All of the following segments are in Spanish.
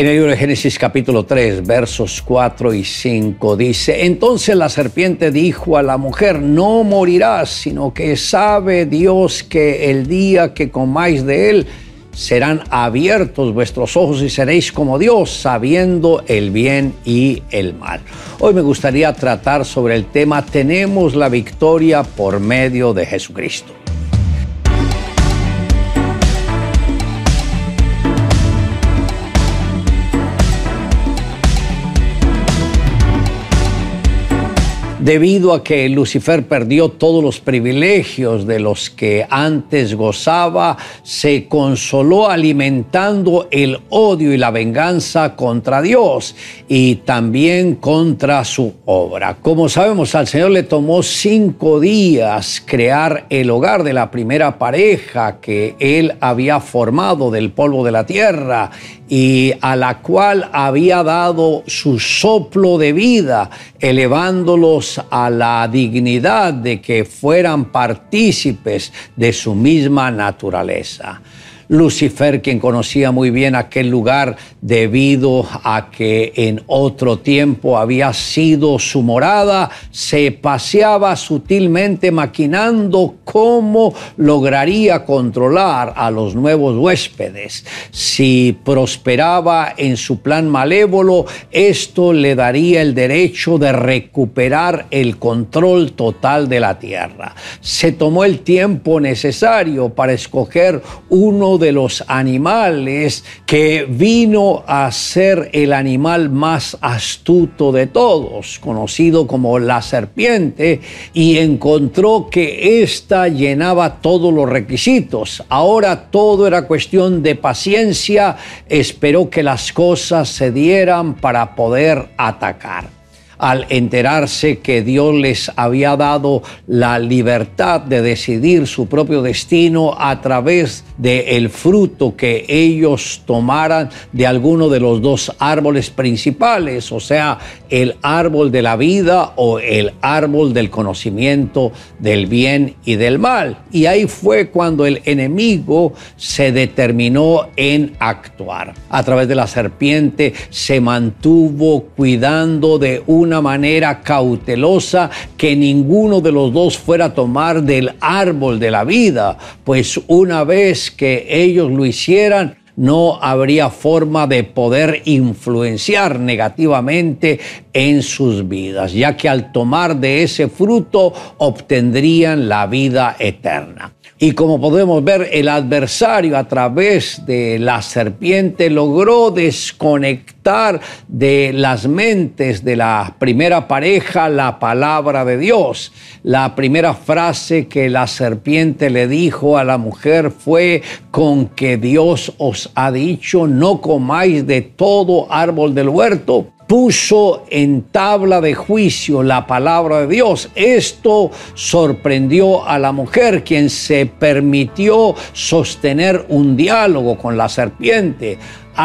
En el libro de Génesis capítulo 3, versos 4 y 5 dice, entonces la serpiente dijo a la mujer, no morirás, sino que sabe Dios que el día que comáis de él, serán abiertos vuestros ojos y seréis como Dios, sabiendo el bien y el mal. Hoy me gustaría tratar sobre el tema, tenemos la victoria por medio de Jesucristo. Debido a que Lucifer perdió todos los privilegios de los que antes gozaba, se consoló alimentando el odio y la venganza contra Dios y también contra su obra. Como sabemos, al Señor le tomó cinco días crear el hogar de la primera pareja que él había formado del polvo de la tierra y a la cual había dado su soplo de vida, elevándolos a la dignidad de que fueran partícipes de su misma naturaleza. Lucifer, quien conocía muy bien aquel lugar debido a que en otro tiempo había sido su morada, se paseaba sutilmente maquinando cómo lograría controlar a los nuevos huéspedes. Si prosperaba en su plan malévolo, esto le daría el derecho de recuperar el control total de la tierra. Se tomó el tiempo necesario para escoger uno de los animales que vino a ser el animal más astuto de todos, conocido como la serpiente, y encontró que ésta llenaba todos los requisitos. Ahora todo era cuestión de paciencia, esperó que las cosas se dieran para poder atacar al enterarse que Dios les había dado la libertad de decidir su propio destino a través del fruto que ellos tomaran de alguno de los dos árboles principales, o sea, el árbol de la vida o el árbol del conocimiento del bien y del mal. Y ahí fue cuando el enemigo se determinó en actuar. A través de la serpiente se mantuvo cuidando de una manera cautelosa que ninguno de los dos fuera a tomar del árbol de la vida, pues una vez que ellos lo hicieran, no habría forma de poder influenciar negativamente en sus vidas, ya que al tomar de ese fruto obtendrían la vida eterna. Y como podemos ver, el adversario a través de la serpiente logró desconectar de las mentes de la primera pareja la palabra de Dios. La primera frase que la serpiente le dijo a la mujer fue, con que Dios os ha dicho, no comáis de todo árbol del huerto puso en tabla de juicio la palabra de Dios. Esto sorprendió a la mujer, quien se permitió sostener un diálogo con la serpiente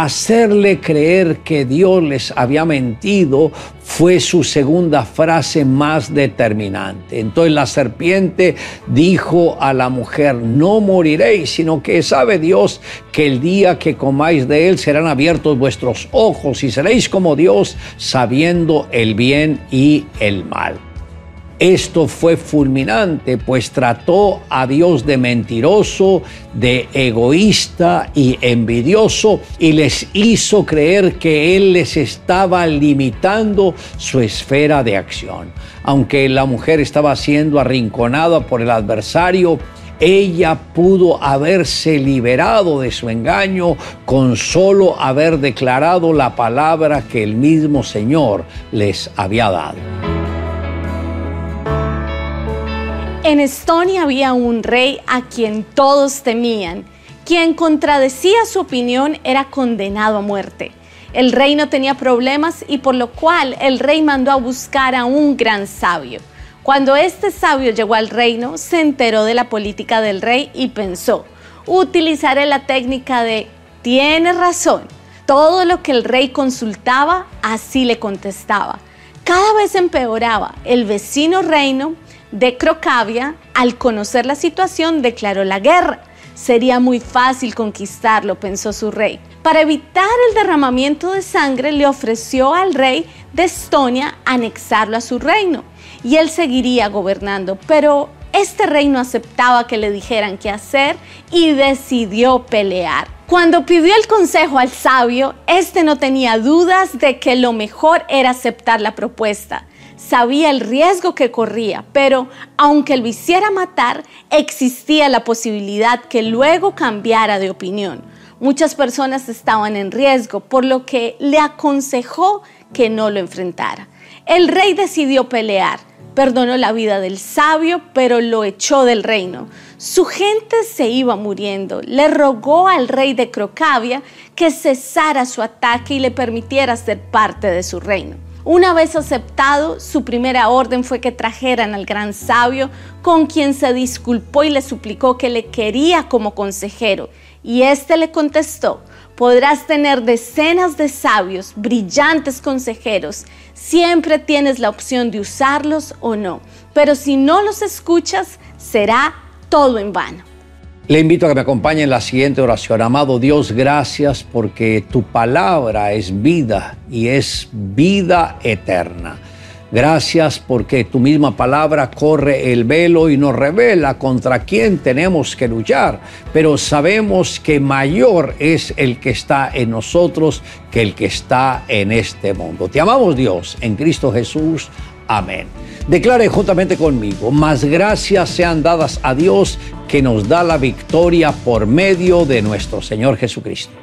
hacerle creer que Dios les había mentido fue su segunda frase más determinante. Entonces la serpiente dijo a la mujer, no moriréis, sino que sabe Dios que el día que comáis de él serán abiertos vuestros ojos y seréis como Dios sabiendo el bien y el mal. Esto fue fulminante, pues trató a Dios de mentiroso, de egoísta y envidioso y les hizo creer que Él les estaba limitando su esfera de acción. Aunque la mujer estaba siendo arrinconada por el adversario, ella pudo haberse liberado de su engaño con solo haber declarado la palabra que el mismo Señor les había dado. En Estonia había un rey a quien todos temían. Quien contradecía su opinión era condenado a muerte. El rey no tenía problemas y por lo cual el rey mandó a buscar a un gran sabio. Cuando este sabio llegó al reino, se enteró de la política del rey y pensó, utilizaré la técnica de, tiene razón, todo lo que el rey consultaba, así le contestaba. Cada vez empeoraba. El vecino reino de Crocavia, al conocer la situación, declaró la guerra. Sería muy fácil conquistarlo, pensó su rey. Para evitar el derramamiento de sangre, le ofreció al rey de Estonia anexarlo a su reino y él seguiría gobernando, pero este rey no aceptaba que le dijeran qué hacer y decidió pelear. Cuando pidió el consejo al sabio, este no tenía dudas de que lo mejor era aceptar la propuesta. Sabía el riesgo que corría, pero aunque lo hiciera matar, existía la posibilidad que luego cambiara de opinión. Muchas personas estaban en riesgo, por lo que le aconsejó que no lo enfrentara. El rey decidió pelear, perdonó la vida del sabio, pero lo echó del reino. Su gente se iba muriendo. Le rogó al rey de Crocavia que cesara su ataque y le permitiera ser parte de su reino. Una vez aceptado, su primera orden fue que trajeran al gran sabio, con quien se disculpó y le suplicó que le quería como consejero. Y éste le contestó, podrás tener decenas de sabios, brillantes consejeros, siempre tienes la opción de usarlos o no, pero si no los escuchas, será todo en vano. Le invito a que me acompañe en la siguiente oración. Amado Dios, gracias porque tu palabra es vida y es vida eterna. Gracias porque tu misma palabra corre el velo y nos revela contra quién tenemos que luchar, pero sabemos que mayor es el que está en nosotros que el que está en este mundo. Te amamos Dios en Cristo Jesús. Amén. Declare juntamente conmigo, más gracias sean dadas a Dios que nos da la victoria por medio de nuestro Señor Jesucristo.